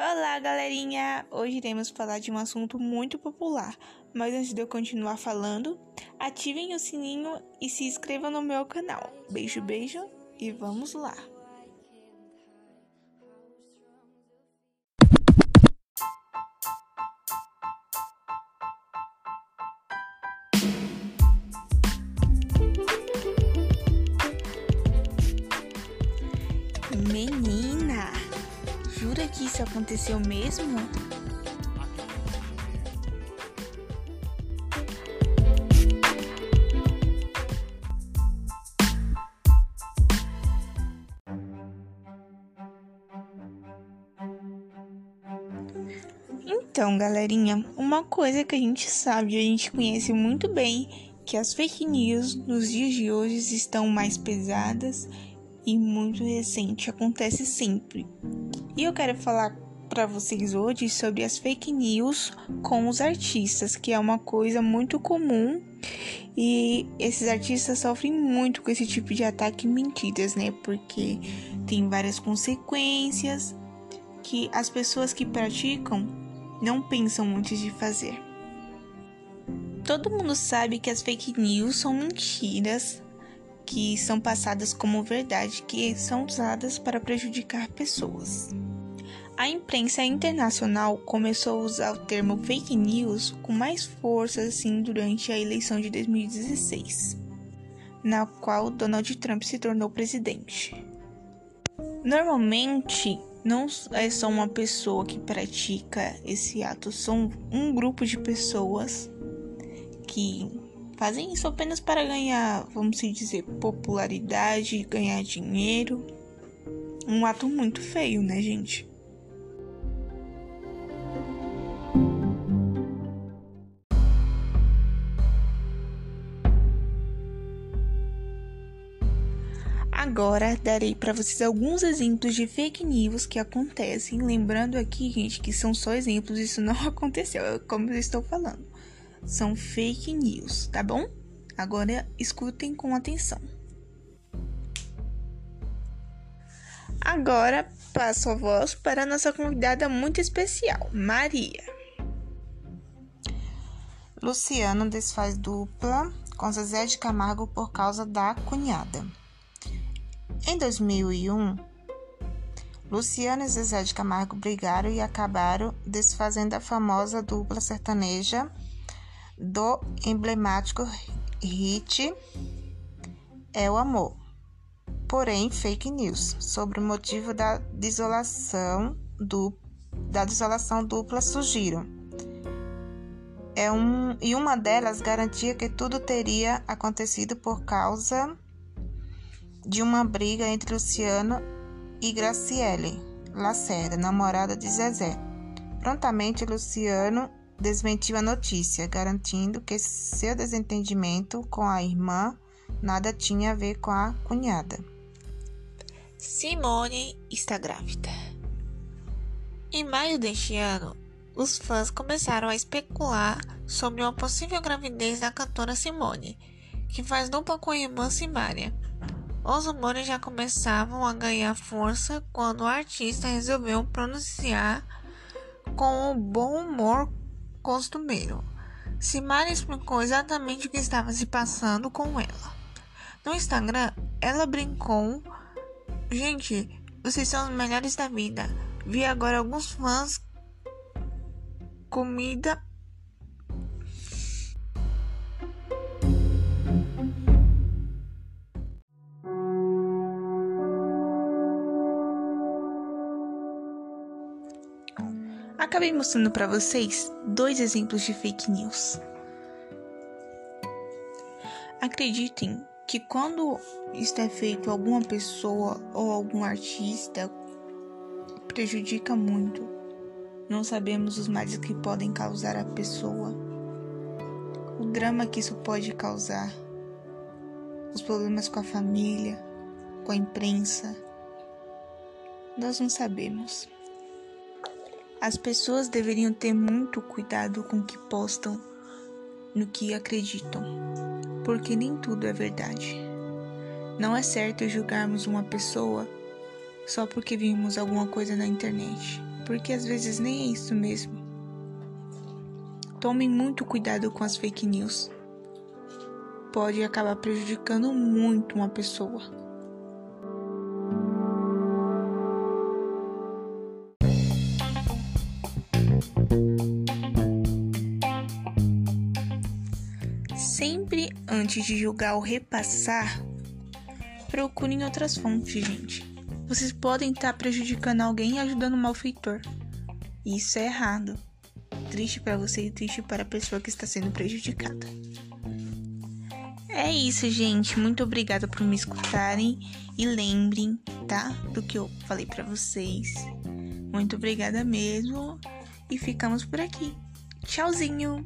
Olá, galerinha! Hoje iremos falar de um assunto muito popular, mas antes de eu continuar falando, ativem o sininho e se inscrevam no meu canal. Beijo, beijo e vamos lá! Que isso aconteceu mesmo? Então, galerinha, uma coisa que a gente sabe, a gente conhece muito bem, que as fake news nos dias de hoje estão mais pesadas e muito recente, acontece sempre. E eu quero falar para vocês hoje sobre as fake news com os artistas, que é uma coisa muito comum e esses artistas sofrem muito com esse tipo de ataque e mentiras, né? Porque tem várias consequências que as pessoas que praticam não pensam antes de fazer. Todo mundo sabe que as fake news são mentiras que são passadas como verdade que são usadas para prejudicar pessoas. A imprensa internacional começou a usar o termo fake news com mais força assim durante a eleição de 2016, na qual Donald Trump se tornou presidente. Normalmente, não é só uma pessoa que pratica esse ato, são um grupo de pessoas que Fazem isso apenas para ganhar, vamos dizer, popularidade, ganhar dinheiro. Um ato muito feio, né, gente? Agora darei para vocês alguns exemplos de fake news que acontecem. Lembrando aqui, gente, que são só exemplos, isso não aconteceu, é como eu estou falando são fake news, tá bom? Agora escutem com atenção. Agora passo a voz para a nossa convidada muito especial, Maria. Luciano desfaz dupla com Zezé de Camargo por causa da cunhada. Em 2001, Luciano e Zezé de Camargo brigaram e acabaram desfazendo a famosa dupla sertaneja do emblemático hit É o Amor. Porém, fake news sobre o motivo da desolação, du da desolação dupla surgiram. É um, e uma delas garantia que tudo teria acontecido por causa de uma briga entre Luciano e Graciele Lacerda, namorada de Zezé. Prontamente, Luciano desmentiu a notícia, garantindo que seu desentendimento com a irmã nada tinha a ver com a cunhada. Simone está grávida. Em maio deste ano, os fãs começaram a especular sobre uma possível gravidez da cantora Simone, que faz dupla com a irmã Simária. Os rumores já começavam a ganhar força quando o artista resolveu pronunciar com o bom humor costumeiro. Simara explicou exatamente o que estava se passando com ela. No Instagram, ela brincou: Gente, vocês são os melhores da vida. Vi agora alguns fãs comida Acabei mostrando para vocês dois exemplos de fake news. Acreditem que quando está é feito alguma pessoa ou algum artista prejudica muito. Não sabemos os males que podem causar a pessoa, o drama que isso pode causar, os problemas com a família, com a imprensa. Nós não sabemos. As pessoas deveriam ter muito cuidado com o que postam, no que acreditam, porque nem tudo é verdade. Não é certo julgarmos uma pessoa só porque vimos alguma coisa na internet, porque às vezes nem é isso mesmo. Tomem muito cuidado com as fake news. Pode acabar prejudicando muito uma pessoa. Sempre antes de julgar ou repassar, procurem outras fontes, gente. Vocês podem estar prejudicando alguém e ajudando o malfeitor. Isso é errado. Triste para você e triste para a pessoa que está sendo prejudicada. É isso, gente. Muito obrigada por me escutarem e lembrem, tá? Do que eu falei para vocês. Muito obrigada mesmo e ficamos por aqui. Tchauzinho!